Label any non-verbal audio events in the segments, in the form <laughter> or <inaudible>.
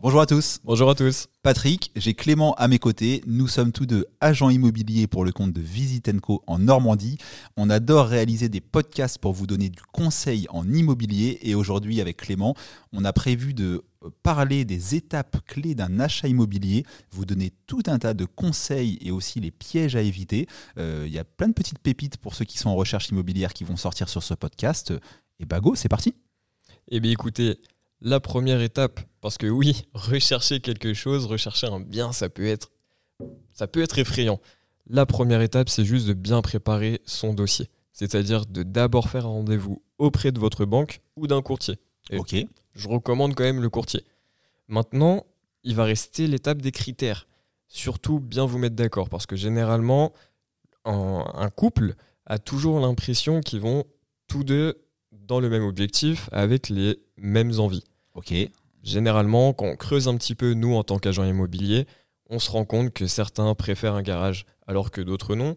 Bonjour à tous. Bonjour à tous. Patrick, j'ai Clément à mes côtés. Nous sommes tous deux agents immobiliers pour le compte de Visitenco en Normandie. On adore réaliser des podcasts pour vous donner du conseil en immobilier. Et aujourd'hui, avec Clément, on a prévu de parler des étapes clés d'un achat immobilier, vous donner tout un tas de conseils et aussi les pièges à éviter. Euh, il y a plein de petites pépites pour ceux qui sont en recherche immobilière qui vont sortir sur ce podcast. Et bago, c'est parti. Eh bien écoutez, la première étape, parce que oui, <laughs> rechercher quelque chose, rechercher un bien, ça peut être, ça peut être effrayant. La première étape, c'est juste de bien préparer son dossier. C'est-à-dire de d'abord faire un rendez-vous auprès de votre banque ou d'un courtier. ok. Je recommande quand même le courtier. Maintenant, il va rester l'étape des critères. Surtout bien vous mettre d'accord, parce que généralement, un, un couple a toujours l'impression qu'ils vont tous deux dans le même objectif avec les mêmes envies. Ok. Généralement, quand on creuse un petit peu, nous, en tant qu'agent immobilier, on se rend compte que certains préfèrent un garage alors que d'autres non.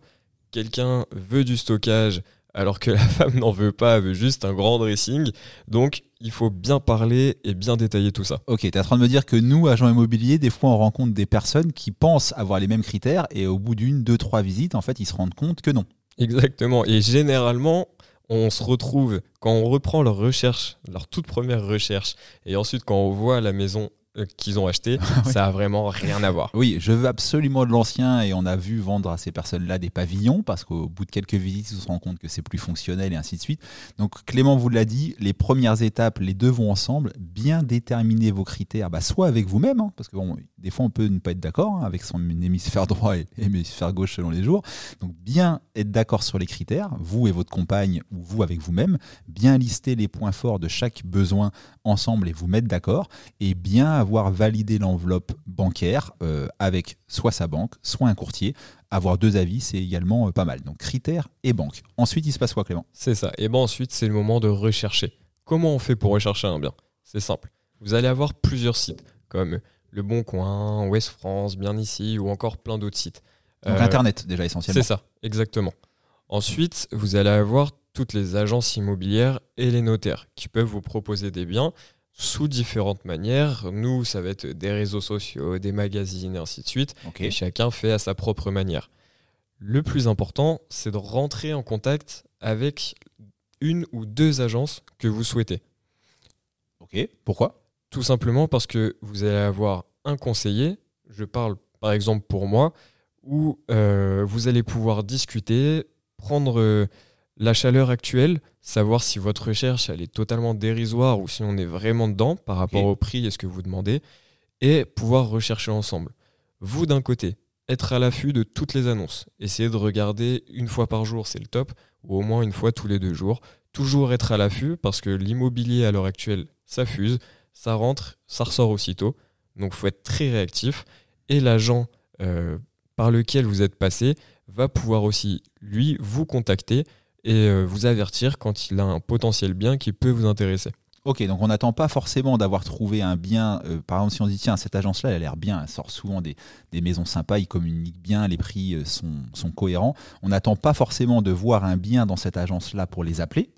Quelqu'un veut du stockage alors que la <laughs> femme n'en veut pas, elle veut juste un grand dressing. Donc, il faut bien parler et bien détailler tout ça. Ok, tu es en train de me dire que nous, agents immobiliers, des fois on rencontre des personnes qui pensent avoir les mêmes critères et au bout d'une, deux, trois visites, en fait, ils se rendent compte que non. Exactement. Et généralement, on se retrouve, quand on reprend leur recherche, leur toute première recherche, et ensuite quand on voit la maison qu'ils ont achetée, <laughs> ça a vraiment rien à voir. Oui, je veux absolument de l'ancien et on a vu vendre à ces personnes-là des pavillons parce qu'au bout de quelques visites, ils se rendent compte que c'est plus fonctionnel et ainsi de suite. Donc Clément vous l'a dit, les premières étapes, les deux vont ensemble. Bien déterminer vos critères, bah, soit avec vous-même, hein, parce que bon, des fois on peut ne pas être d'accord hein, avec son hémisphère <laughs> droit et hémisphère gauche selon les jours. Donc bien être d'accord sur les critères, vous et votre compagne ou vous avec vous-même, bien lister les points forts de chaque besoin ensemble et vous mettre d'accord, et bien avoir validé l'enveloppe bancaire euh, avec soit sa banque, soit un courtier. Avoir deux avis, c'est également euh, pas mal. Donc critères et banque. Ensuite, il se passe quoi, Clément? C'est ça. Et ben ensuite, c'est le moment de rechercher. Comment on fait pour rechercher un bien? C'est simple. Vous allez avoir plusieurs sites, comme Le Bon Coin, Ouest France, Bien Ici, ou encore plein d'autres sites. Donc Euh, Internet, déjà essentiellement. C'est ça, exactement. Ensuite, vous allez avoir toutes les agences immobilières et les notaires qui peuvent vous proposer des biens sous différentes manières. Nous, ça va être des réseaux sociaux, des magazines et ainsi de suite. Et chacun fait à sa propre manière. Le plus important, c'est de rentrer en contact avec une ou deux agences que vous souhaitez. Ok. Pourquoi? Tout simplement parce que vous allez avoir un conseiller, je parle par exemple pour moi, où euh, vous allez pouvoir discuter, prendre euh, la chaleur actuelle, savoir si votre recherche elle est totalement dérisoire ou si on est vraiment dedans par rapport au prix et ce que vous demandez, et pouvoir rechercher ensemble. Vous d'un côté, être à l'affût de toutes les annonces, essayer de regarder une fois par jour, c'est le top, ou au moins une fois tous les deux jours. Toujours être à l'affût parce que l'immobilier à l'heure actuelle, ça fuse, ça rentre, ça ressort aussitôt. Donc faut être très réactif. Et l'agent euh, par lequel vous êtes passé va pouvoir aussi, lui, vous contacter et euh, vous avertir quand il a un potentiel bien qui peut vous intéresser. Ok, donc on n'attend pas forcément d'avoir trouvé un bien. euh, par exemple, si on dit tiens, cette agence-là, elle a l'air bien, elle sort souvent des, des maisons sympas, ils communiquent bien, les prix euh, sont, sont cohérents. On n'attend pas forcément de voir un bien dans cette agence-là pour les appeler.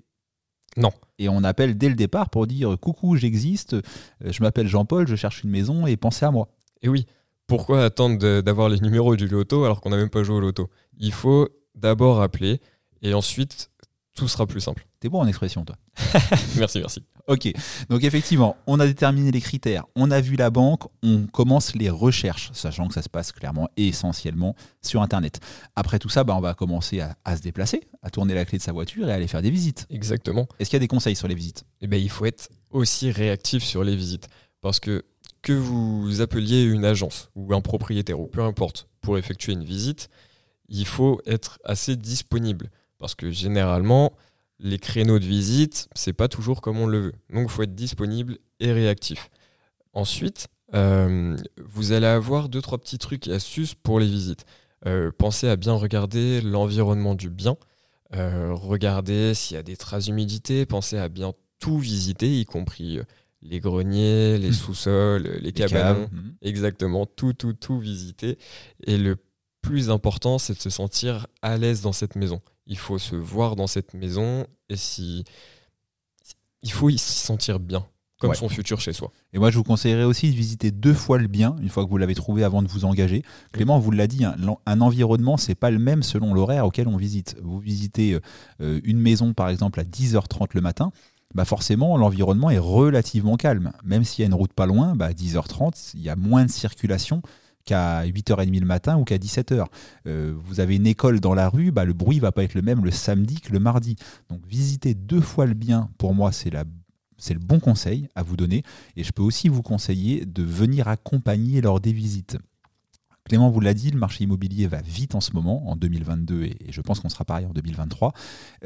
Non. Et on appelle dès le départ pour dire coucou, j'existe, je m'appelle Jean-Paul, je cherche une maison et pensez à moi. Et oui, pourquoi attendre d'avoir les numéros du loto alors qu'on n'a même pas joué au loto? Il faut d'abord appeler et ensuite tout sera plus simple. T'es bon en expression, toi. <laughs> Merci, merci. Ok, donc effectivement, on a déterminé les critères, on a vu la banque, on commence les recherches, sachant que ça se passe clairement et essentiellement sur Internet. Après tout ça, bah, on va commencer à, à se déplacer, à tourner la clé de sa voiture et à aller faire des visites. Exactement. Est-ce qu'il y a des conseils sur les visites? Eh ben, il faut être aussi réactif sur les visites. Parce que que vous appeliez une agence ou un propriétaire ou peu importe pour effectuer une visite, il faut être assez disponible. Parce que généralement, les créneaux de visite, c'est pas toujours comme on le veut. Donc il faut être disponible et réactif. Ensuite, euh, vous allez avoir deux, trois petits trucs et astuces pour les visites. Euh, pensez à bien regarder l'environnement du bien. Euh, regardez s'il y a des traces d'humidité. Pensez à bien tout visiter, y compris euh, les greniers, les Hmm. sous-sols, les, Les cabanons. mhm. Exactement, tout, tout, tout visiter. Et le plus important, c'est de se sentir à l'aise dans cette maison. Il faut se voir dans cette maison et si il faut y s'y sentir bien. comme Ouais. son futur chez soi. Et moi, je vous conseillerais aussi de visiter deux fois le bien, une fois que vous l'avez trouvé avant de vous engager. Clément vous l'a dit, hein, un environnement, c'est pas le même selon l'horaire auquel on visite. Vous visitez euh, une maison, par exemple, à 10h30 le matin, bah forcément, l'environnement est relativement calme. Même s'il y a une route pas loin, bah à 10h30, il y a moins de circulation qu'à 8h30 le matin ou qu'à 17h. Euh, vous avez une école dans la rue, bah, le bruit va pas être le même le samedi que le mardi. Donc visiter deux fois le bien, pour moi, c'est le bon conseil à vous donner. Et je peux aussi vous conseiller de venir accompagner lors des visites. Clément vous l'a dit, le marché immobilier va vite en ce moment, en 2022, et je pense qu'on sera pareil en 2023.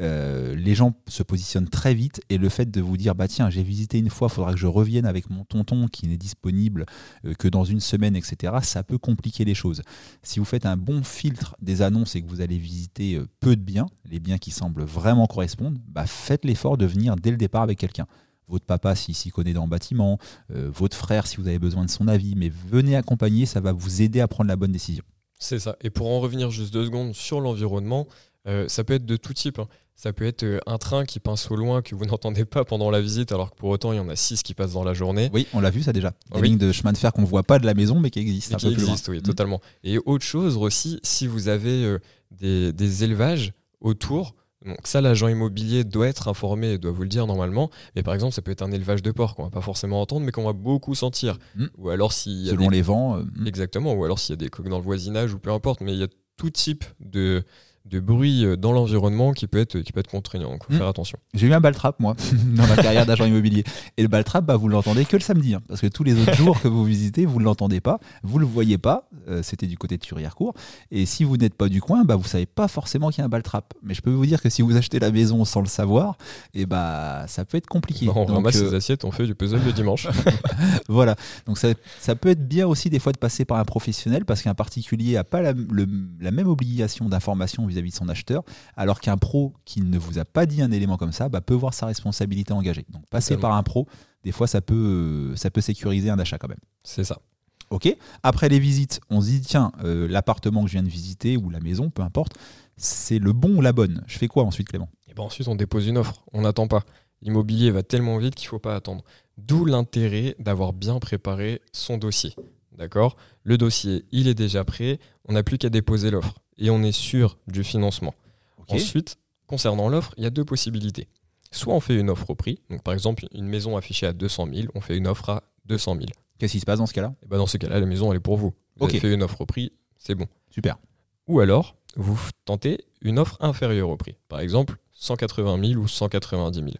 Euh, les gens se positionnent très vite, et le fait de vous dire, bah tiens, j'ai visité une fois, il faudra que je revienne avec mon tonton qui n'est disponible euh, que dans une semaine, etc., ça peut compliquer les choses. Si vous faites un bon filtre des annonces et que vous allez visiter euh, peu de biens, les biens qui semblent vraiment correspondre, bah faites l'effort de venir dès le départ avec quelqu'un votre papa s'il s'y connaît dans le bâtiment, euh, votre frère si vous avez besoin de son avis, mais venez accompagner, ça va vous aider à prendre la bonne décision. C'est ça. Et pour en revenir juste deux secondes sur l'environnement, euh, ça peut être de tout type. hein. Ça peut être euh, un train qui passe au loin que vous <laughs> n'entendez pas pendant la visite, alors que pour autant il y en a six qui passent dans la journée. Oui, on l'a vu ça déjà. Des Oui. lignes de chemin de fer qu'on ne voit pas de la maison, mais qui existent un qui peu plus loin. existe, oui, Mm. totalement. Et autre chose aussi, si vous avez euh, des, des élevages autour, donc ça, l'agent immobilier doit être informé, et doit vous le dire normalement. Mais par exemple, ça peut être un élevage de porc qu'on va pas forcément entendre, mais qu'on va beaucoup sentir. Mm. Ou alors a Selon des- les vents. euh, mm. Exactement, ou alors s'il y a des coques dans le voisinage, ou peu importe, mais il y a tout type de, de bruit euh, dans l'environnement qui peut être, qui peut être contraignant, donc faut Mm. faire attention. J'ai eu un baltrap, moi, <laughs> dans ma carrière d'agent immobilier. Et le baltrap, bah, vous l'entendez que le samedi. hein, parce que tous les autres <laughs> jours que vous visitez, vous ne l'entendez pas, vous ne le voyez pas. euh, C'était du côté de Thurière-Court. Et si vous n'êtes pas du coin, bah, vous ne savez pas forcément qu'il y a un baltrap. Mais je peux vous dire que si vous achetez la maison sans le savoir, et bah, ça peut être compliqué. Bah, on Donc, ramasse euh, assiettes, on fait du puzzle le dimanche. <laughs> Voilà, donc ça, ça peut être bien aussi des fois de passer par un professionnel parce qu'un particulier n'a pas la, le- la même obligation d'information vis-à-vis de son acheteur, alors qu'un pro qui ne vous a pas dit un élément comme ça bah, peut voir sa responsabilité engagée. Donc passer par un pro, des fois ça peut, euh, ça peut sécuriser un achat quand même. C'est ça. Ok. Après les visites, on se dit tiens, euh, l'appartement que je viens de visiter ou la maison, peu importe, c'est le bon ou la bonne? Je fais quoi ensuite, Clément? Et ben ensuite, on dépose une offre. On n'attend pas. L'immobilier va tellement vite qu'il ne faut pas attendre. D'où l'intérêt d'avoir bien préparé son dossier. D'accord? Le dossier, il est déjà prêt. On n'a plus qu'à déposer l'offre. Et on est sûr du financement. Ensuite, concernant l'offre, il y a deux possibilités. Soit on fait une offre au prix. Donc, par exemple, une maison affichée à 200 000, on fait une offre à 200 000. Qu'est-ce qui se passe dans ce cas-là? Et ben dans ce cas-là, la maison, elle est pour vous. Vous avez fait une offre au prix, c'est bon. Super. Ou alors, vous tentez une offre inférieure au prix. Par exemple, 180 000 ou 190 000.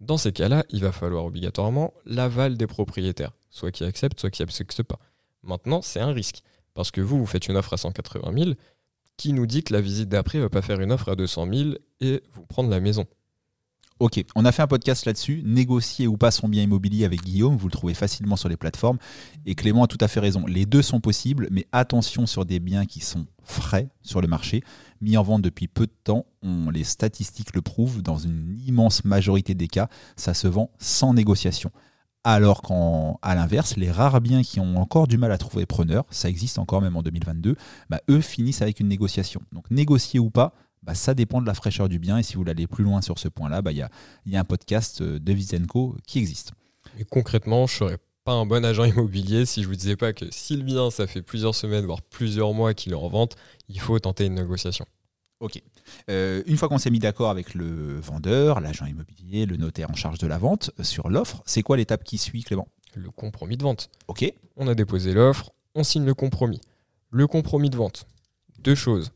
Dans ces cas-là, il va falloir obligatoirement l'aval des propriétaires, soit qui acceptent, soit qui n'acceptent pas. Maintenant, c'est un risque, parce que vous, vous faites une offre à 180 000, qui nous dit que la visite d'après va pas faire une offre à 200 000 et vous prendre la maison. Ok, on a fait un podcast là-dessus, négocier ou pas son bien immobilier avec Guillaume, vous le trouvez facilement sur les plateformes. Et Clément a tout à fait raison, les deux sont possibles, mais attention sur des biens qui sont frais sur le marché, mis en vente depuis peu de temps, les statistiques le prouvent, dans une immense majorité des cas, ça se vend sans négociation. Alors qu'à l'inverse, les rares biens qui ont encore du mal à trouver preneur, ça existe encore même en 2022, bah, eux finissent avec une négociation. Donc négocier ou pas, bah, ça dépend de la fraîcheur du bien. Et si vous voulez aller plus loin sur ce point-là, bah, il y, a, il y a un podcast euh, de Vizenco qui existe. Et concrètement, je serais pas un bon agent immobilier si je vous disais pas que si le bien, ça fait plusieurs semaines, voire plusieurs mois qu'il est en vente, il faut tenter une négociation. Ok. Euh, une fois qu'on s'est mis d'accord avec le vendeur, l'agent immobilier, le notaire en charge de la vente euh, sur l'offre, c'est quoi l'étape qui suit, Clément? Le compromis de vente. Ok. On a déposé l'offre, on signe le compromis. Le compromis de vente. Deux choses.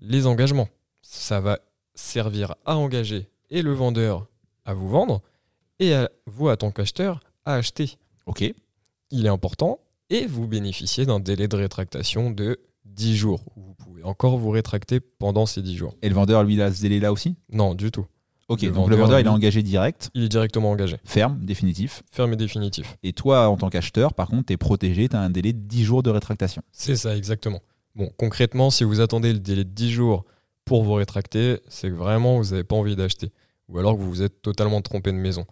Les engagements. Ça va servir à engager et le vendeur à vous vendre et à vous, en tant qu'acheteur, à acheter. Ok. Il est important et vous bénéficiez d'un délai de rétractation de 10 jours. Vous pouvez encore vous rétracter pendant ces 10 jours. Et le vendeur, lui, il a ce délai-là aussi? Non, du tout. Ok. Le donc le vendeur, il est engagé direct, Il est directement engagé. ferme, définitif. Ferme et définitif. Et toi, en tant qu'acheteur, par contre, tu es protégé, tu as un délai de 10 jours de rétractation. C'est ça, exactement. Bon, concrètement, si vous attendez le délai de 10 jours pour vous rétracter, c'est que vraiment vous n'avez pas envie d'acheter. Ou alors que vous vous êtes totalement trompé de maison.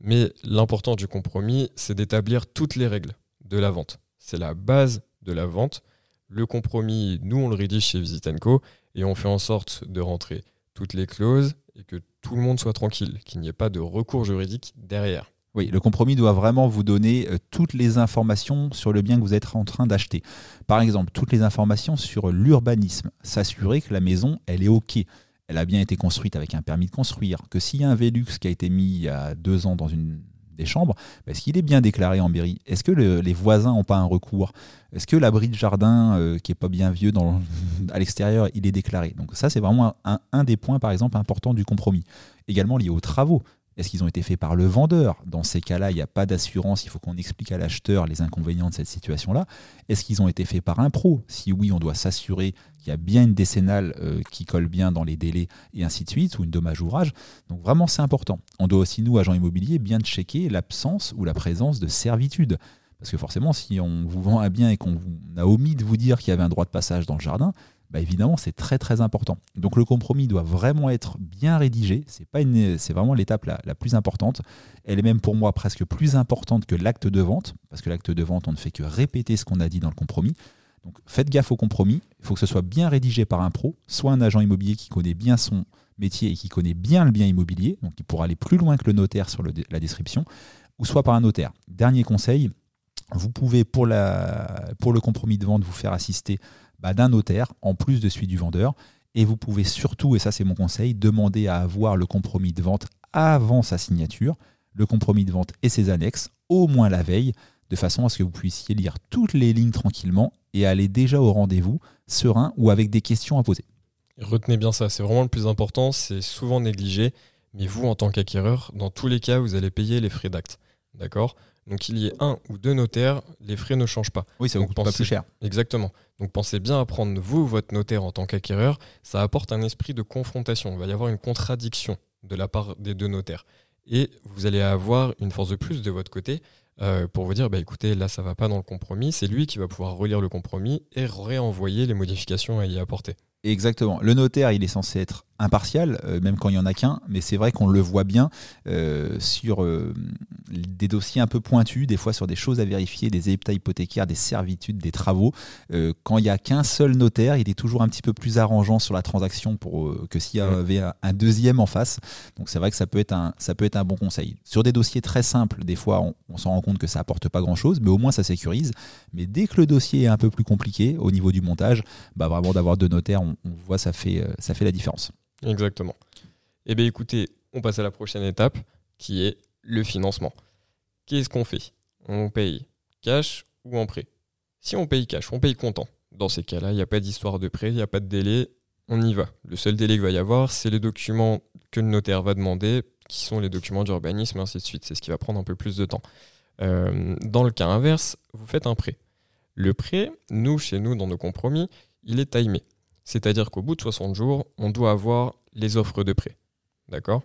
Mais l'important du compromis, c'est d'établir toutes les règles de la vente. C'est la base de la vente. Le compromis, nous, on le rédige chez Visit Co. et on fait en sorte de rentrer toutes les clauses et que tout le monde soit tranquille, qu'il n'y ait pas de recours juridique derrière. Oui, le compromis doit vraiment vous donner euh, toutes les informations sur le bien que vous êtes en train d'acheter. Par exemple, toutes les informations sur l'urbanisme, s'assurer que la maison, elle est OK. Elle a bien été construite avec un permis de construire, que s'il y a un Velux qui a été mis il y a deux ans dans une chambres, bah, est-ce qu'il est bien déclaré en mairie? Est-ce que les voisins n'ont pas un recours? Est-ce que l'abri de jardin, euh, qui est pas bien vieux <laughs> à l'extérieur, il est déclaré? Donc ça, c'est vraiment un, un, des points, par exemple, importants du compromis. Également lié aux travaux. Est-ce qu'ils ont été faits par le vendeur Dans ces cas-là, il n'y a pas d'assurance, il faut qu'on explique à l'acheteur les inconvénients de cette situation-là. Est-ce qu'ils ont été faits par un pro Si oui, on doit s'assurer qu'il y a bien une décennale euh, qui colle bien dans les délais et ainsi de suite, ou une dommage ouvrage. Donc vraiment, c'est important. On doit aussi, nous, agents immobiliers, bien checker l'absence ou la présence de servitude. Parce que forcément, si on vous vend un bien et qu'on a omis de vous dire qu'il y avait un droit de passage dans le jardin, bah évidemment, c'est très très important. Donc le compromis doit vraiment être bien rédigé. C'est pas c'est vraiment l'étape la, plus importante. Elle est même pour moi presque plus importante que l'acte de vente, parce que l'acte de vente, on ne fait que répéter ce qu'on a dit dans le compromis. Donc faites gaffe au compromis. Il faut que ce soit bien rédigé par un pro, soit un agent immobilier qui connaît bien son métier et qui connaît bien le bien immobilier, donc il pourra aller plus loin que le notaire sur la description, ou soit par un notaire. Dernier conseil, vous pouvez pour le compromis de vente vous faire assister bah, d'un notaire en plus de celui du vendeur. Et vous pouvez surtout, et ça c'est mon conseil, demander à avoir le compromis de vente avant sa signature, le compromis de vente et ses annexes, au moins la veille, de façon à ce que vous puissiez lire toutes les lignes tranquillement et aller déjà au rendez-vous serein ou avec des questions à poser. Retenez bien ça, c'est vraiment le plus important, c'est souvent négligé, mais vous en tant qu'acquéreur, dans tous les cas, vous allez payer les frais d'acte. D'accord? Donc qu'il y ait un ou deux notaires, les frais ne changent pas. Oui, ça vous coûte pas plus cher. Exactement. Donc pensez bien à prendre vous, votre notaire en tant qu'acquéreur. Ça apporte un esprit de confrontation. Il va y avoir une contradiction de la part des deux notaires. Et vous allez avoir une force de plus de votre côté euh, pour vous dire, bah, écoutez, là ça va pas dans le compromis. C'est lui qui va pouvoir relire le compromis et réenvoyer les modifications à y apporter. Exactement. Le notaire, il est censé être impartial, euh, même quand il n'y en a qu'un, mais c'est vrai qu'on le voit bien euh, sur euh, des dossiers un peu pointus, des fois sur des choses à vérifier, des états hypothécaires, des servitudes, des travaux. quand il n'y a qu'un seul notaire, il est toujours un petit peu plus arrangeant sur la transaction pour, que s'il y avait un, deuxième en face. Donc c'est vrai que ça peut, être un, ça peut être un bon conseil. Sur des dossiers très simples, des fois on, on s'en rend compte que ça apporte pas grand-chose, mais au moins ça sécurise. Mais dès que le dossier est un peu plus compliqué au niveau du montage, bah vraiment d'avoir deux notaires, on, on voit ça fait, ça fait la différence. Exactement. Eh bien écoutez, on passe à la prochaine étape qui est le financement. Qu'est-ce qu'on fait? On paye cash ou en prêt? Si on paye cash, on paye comptant. Dans ces cas-là, il n'y a pas d'histoire de prêt, il n'y a pas de délai, on y va. Le seul délai qu'il va y avoir, c'est les documents que le notaire va demander, qui sont les documents d'urbanisme, ainsi de suite. C'est ce qui va prendre un peu plus de temps. Euh, dans le cas inverse, vous faites un prêt. Le prêt, nous, chez nous, dans nos compromis, il est timé. C'est-à-dire qu'au bout de 60 jours, on doit avoir les offres de prêt. D'accord?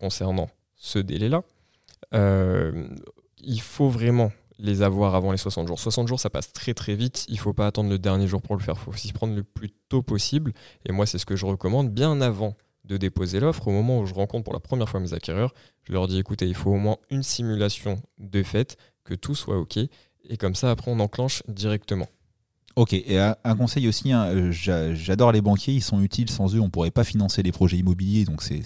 Concernant ce délai-là, euh, il faut vraiment les avoir avant les 60 jours. 60 jours, ça passe très très vite. Il ne faut pas attendre le dernier jour pour le faire. Il faut s'y prendre le plus tôt possible. Et moi, c'est ce que je recommande bien avant de déposer l'offre. Au moment où je rencontre pour la première fois mes acquéreurs, je leur dis écoutez, il faut au moins une simulation de fait, que tout soit OK. Et comme ça, après, on enclenche directement. Ok, et un, conseil aussi, hein, euh, j'adore les banquiers, ils sont utiles, sans eux on ne pourrait pas financer les projets immobiliers, donc c'est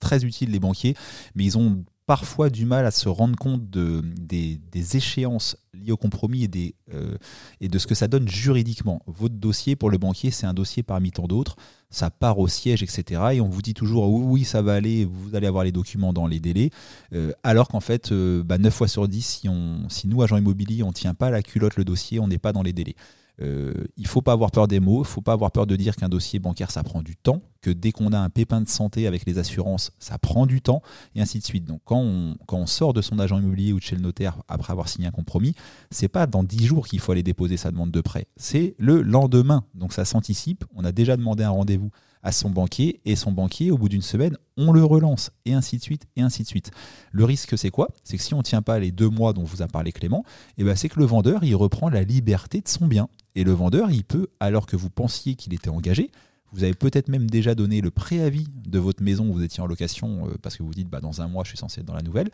très utile les banquiers, mais ils ont parfois du mal à se rendre compte de, des, échéances liées au compromis euh, et de ce que ça donne juridiquement. Votre dossier pour le banquier, c'est un dossier parmi tant d'autres, ça part au siège, etc. Et on vous dit toujours oui, ça va aller, vous allez avoir les documents dans les délais, euh, alors qu'en fait, 9 bah, fois sur 10, si, on, si nous, agents immobiliers, on ne tient pas la culotte le dossier, on n'est pas dans les délais. Euh, il ne faut pas avoir peur des mots, il ne faut pas avoir peur de dire qu'un dossier bancaire, ça prend du temps, que dès qu'on a un pépin de santé avec les assurances, ça prend du temps, et ainsi de suite. Donc quand on, sort de son agent immobilier ou de chez le notaire après avoir signé un compromis, c'est pas dans 10 jours qu'il faut aller déposer sa demande de prêt, c'est le lendemain. Donc ça s'anticipe, on a déjà demandé un rendez-vous à son banquier et son banquier, au bout d'une semaine, on le relance et ainsi de suite et ainsi de suite. Le risque, c'est quoi? C'est que si on ne tient pas les deux mois dont vous a parlé Clément, et eh ben c'est que le vendeur, il reprend la liberté de son bien. Et le vendeur, il peut, alors que vous pensiez qu'il était engagé, vous avez peut-être même déjà donné le préavis de votre maison où vous étiez en location euh, parce que vous dites bah, dans un mois je suis censé être dans la nouvelle.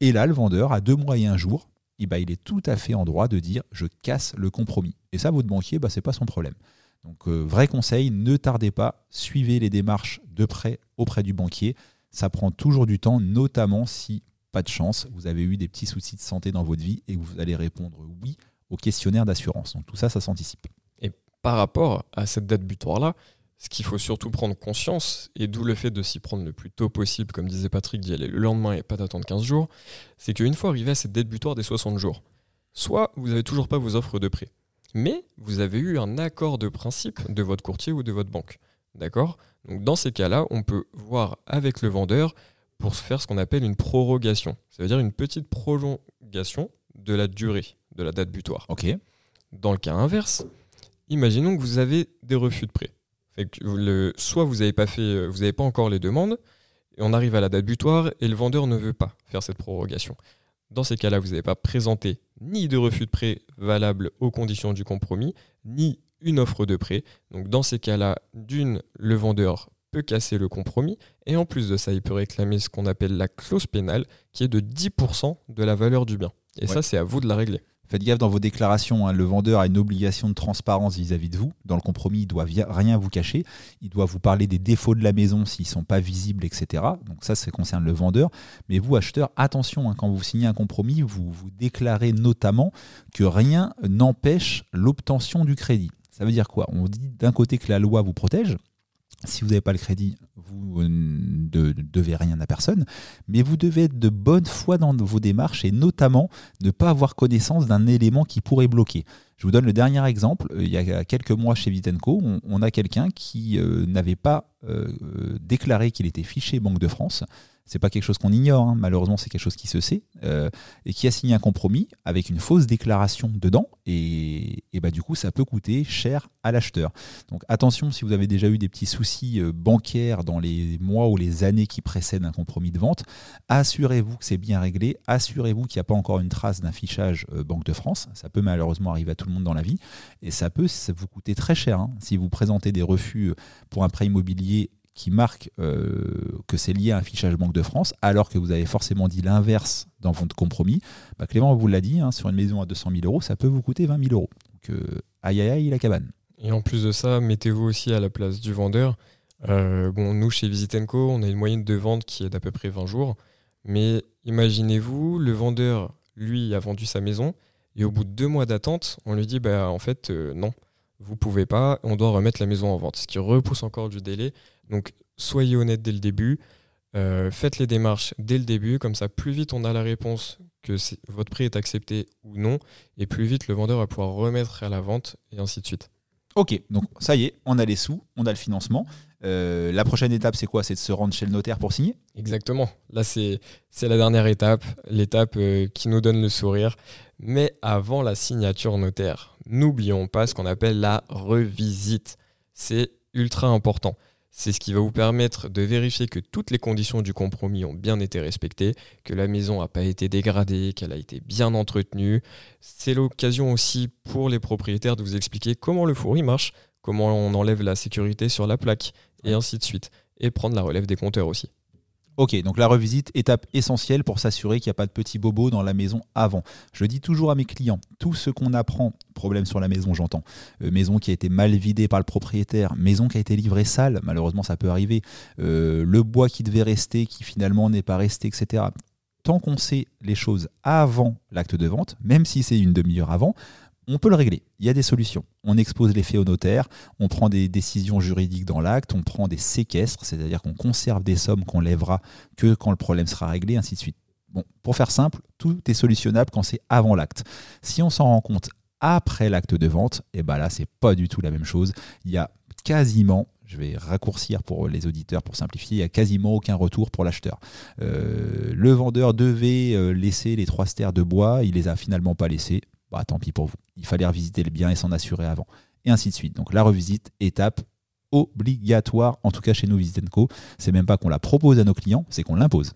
Et là, le vendeur, à deux mois et un jour, eh ben, il est tout à fait en droit de dire je casse le compromis. Et ça, votre banquier, bah, ce n'est pas son problème. Donc, euh, vrai conseil, ne tardez pas, suivez les démarches de prêt auprès du banquier. Ça prend toujours du temps, notamment si pas de chance, vous avez eu des petits soucis de santé dans votre vie et vous allez répondre oui au questionnaire d'assurance. Donc tout ça, ça s'anticipe. Et par rapport à cette date butoir-là, ce qu'il faut surtout prendre conscience, et d'où le fait de s'y prendre le plus tôt possible, comme disait Patrick, d'y aller le lendemain et pas d'attendre 15 jours, c'est qu'une fois arrivé à cette date butoir des 60 jours, soit vous n'avez toujours pas vos offres de prêt, mais vous avez eu un accord de principe de votre courtier ou de votre banque. D'accord? Donc dans ces cas-là, on peut voir avec le vendeur pour faire ce qu'on appelle une prorogation. Ça veut dire une petite prolongation de la durée de la date butoir. Ok. Dans le cas inverse, imaginons que vous avez des refus de prêt. Fait que le, soit vous n'avez pas fait, vous n'avez pas encore les demandes, et on arrive à la date butoir et le vendeur ne veut pas faire cette prorogation. Dans ces cas-là, vous n'avez pas présenté ni de refus de prêt valable aux conditions du compromis, ni une offre de prêt. Donc dans ces cas-là, d'une, le vendeur peut casser le compromis, et en plus de ça, il peut réclamer ce qu'on appelle la clause pénale, qui est de 10% de la valeur du bien. Et Ouais. ça, c'est à vous de la régler. Faites gaffe dans vos déclarations, hein, le vendeur a une obligation de transparence vis-à-vis de vous. Dans le compromis, il doit via- rien vous cacher. Il doit vous parler des défauts de la maison s'ils ne sont pas visibles, etc. Donc ça, ça concerne le vendeur. Mais vous, acheteur, attention, hein, quand vous signez un compromis, vous, vous déclarez notamment que rien n'empêche l'obtention du crédit. Ça veut dire quoi? On dit d'un côté que la loi vous protège. Si vous n'avez pas le crédit, vous ne devez rien à personne, mais vous devez être de bonne foi dans vos démarches et notamment ne pas avoir connaissance d'un élément qui pourrait bloquer. Je vous donne le dernier exemple. Il y a quelques mois chez Vitenco, on, a quelqu'un qui euh, n'avait pas euh, déclaré qu'il était fiché Banque de France. C'est pas quelque chose qu'on ignore, hein. malheureusement c'est quelque chose qui se sait, euh, et qui a signé un compromis avec une fausse déclaration dedans, et, bah, du coup ça peut coûter cher à l'acheteur. Donc attention si vous avez déjà eu des petits soucis euh, bancaires dans les mois ou les années qui précèdent un compromis de vente, assurez-vous que c'est bien réglé, assurez-vous qu'il n'y a pas encore une trace d'un fichage euh, Banque de France, ça peut malheureusement arriver à tout le monde dans la vie, et ça peut vous coûter très cher. hein. Si vous présentez des refus pour un prêt immobilier qui marque euh, que c'est lié à un fichage Banque de France, alors que vous avez forcément dit l'inverse dans votre compromis, bah, Clément vous l'a dit, hein, sur une maison à 200 000 euros, ça peut vous coûter 20 000 euros. Donc euh, aïe aïe aïe la cabane. Et en plus de ça, mettez-vous aussi à la place du vendeur. Euh, bon, nous, chez Visit Co, on a une moyenne de vente qui est d'à peu près 20 jours. Mais imaginez-vous, le vendeur, lui, a vendu sa maison. Et au bout de deux mois d'attente, on lui dit, bah, en fait, non, vous pouvez pas, on doit remettre la maison en vente. Ce qui repousse encore du délai. Donc, soyez honnête dès le début. euh, faites les démarches dès le début. Comme ça, plus vite on a la réponse que votre prêt est accepté ou non. Et plus vite le vendeur va pouvoir remettre à la vente et ainsi de suite. Ok, donc ça y est, on a les sous, on a le financement. Euh, la prochaine étape, c'est quoi? C'est de se rendre chez le notaire pour signer? Exactement. Là, c'est c'est la dernière étape, l'étape euh, qui nous donne le sourire. Mais avant la signature notaire, n'oublions pas ce qu'on appelle la revisite. C'est ultra important. C'est ce qui va vous permettre de vérifier que toutes les conditions du compromis ont bien été respectées, que la maison n'a pas été dégradée, qu'elle a été bien entretenue. C'est l'occasion aussi pour les propriétaires de vous expliquer comment le fourri marche, comment on enlève la sécurité sur la plaque, et ainsi de suite. Et prendre la relève des compteurs aussi. Ok, donc la revisite, étape essentielle pour s'assurer qu'il n'y a pas de petits bobos dans la maison avant. Je dis toujours à mes clients, tout ce qu'on apprend, problème sur la maison j'entends, euh, maison qui a été mal vidée par le propriétaire, maison qui a été livrée sale, malheureusement ça peut arriver, euh, le bois qui devait rester, qui finalement n'est pas resté, etc. Tant qu'on sait les choses avant l'acte de vente, même si c'est une demi-heure avant, on peut le régler. Il y a des solutions. On expose les faits au notaire, on prend des décisions juridiques dans l'acte, on prend des séquestres, c'est-à-dire qu'on conserve des sommes qu'on lèvera que quand le problème sera réglé, ainsi de suite. Bon, pour faire simple, tout est solutionnable quand c'est avant l'acte. Si on s'en rend compte après l'acte de vente, et ben là, c'est pas du tout la même chose. Il y a quasiment, je vais raccourcir pour les auditeurs pour simplifier, il y a quasiment aucun retour pour l'acheteur. Euh, le vendeur devait euh, laisser les trois stères de bois, il les a finalement pas laissés. Bah tant pis pour vous. Il fallait revisiter le bien et s'en assurer avant. Et ainsi de suite. Donc la revisite, étape obligatoire, en tout cas chez nous, Visit Co. C'est même pas qu'on la propose à nos clients, c'est qu'on l'impose.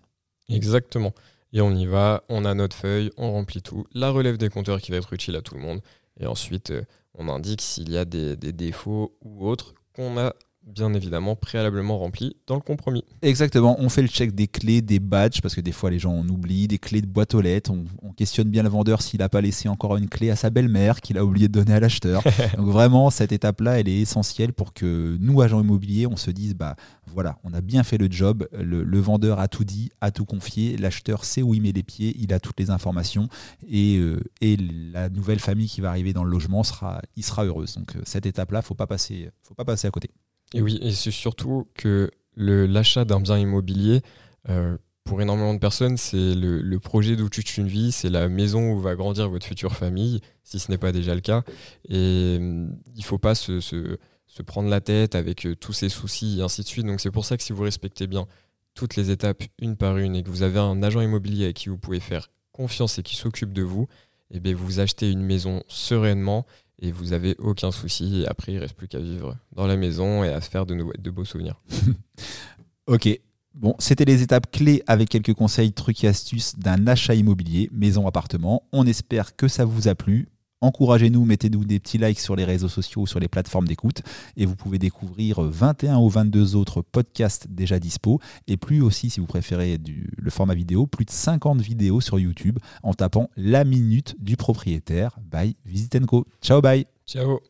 Exactement. Et on y va, on a notre feuille, on remplit tout, la relève des compteurs qui va être utile à tout le monde. Et ensuite, euh, on indique s'il y a des défauts ou autres qu'on a bien évidemment préalablement rempli dans le compromis. Exactement, on fait le check des clés, des badges, parce que des fois les gens en oublient, des clés de boîte aux lettres, on, questionne bien le vendeur s'il n'a pas laissé encore une clé à sa belle-mère qu'il a oublié de donner à l'acheteur. <laughs> Donc vraiment, cette étape-là, elle est essentielle pour que nous, agents immobiliers, on se dise, bah voilà, on a bien fait le job, le, vendeur a tout dit, a tout confié, l'acheteur sait où il met les pieds, il a toutes les informations, et, euh, et la nouvelle famille qui va arriver dans le logement, sera, il sera heureuse. Donc euh, cette étape-là, pas passer, faut pas passer à côté. Et oui, et c'est surtout que l'achat d'un bien immobilier, euh, pour énormément de personnes, c'est le, projet d'où toute une vie, c'est la maison où va grandir votre future famille, si ce n'est pas déjà le cas. Et euh, il ne faut pas se, prendre la tête avec euh, tous ces soucis et ainsi de suite. Donc c'est pour ça que si vous respectez bien toutes les étapes une par une et que vous avez un agent immobilier avec qui vous pouvez faire confiance et qui s'occupe de vous, et eh bien vous achetez une maison sereinement et vous avez aucun souci. Après, il reste plus qu'à vivre dans la maison et à se faire de, de beaux souvenirs. <laughs> ok. Bon, c'était les étapes clés avec quelques conseils, trucs et astuces d'un achat immobilier, maison, appartement. On espère que ça vous a plu. Encouragez-nous, mettez-nous des petits likes sur les réseaux sociaux ou sur les plateformes d'écoute. Et vous pouvez découvrir 21 ou 22 autres podcasts déjà dispo. Et plus aussi, si vous préférez le format vidéo, plus de 50 vidéos sur YouTube en tapant la minute du propriétaire by Visit Co. Ciao, bye. Ciao.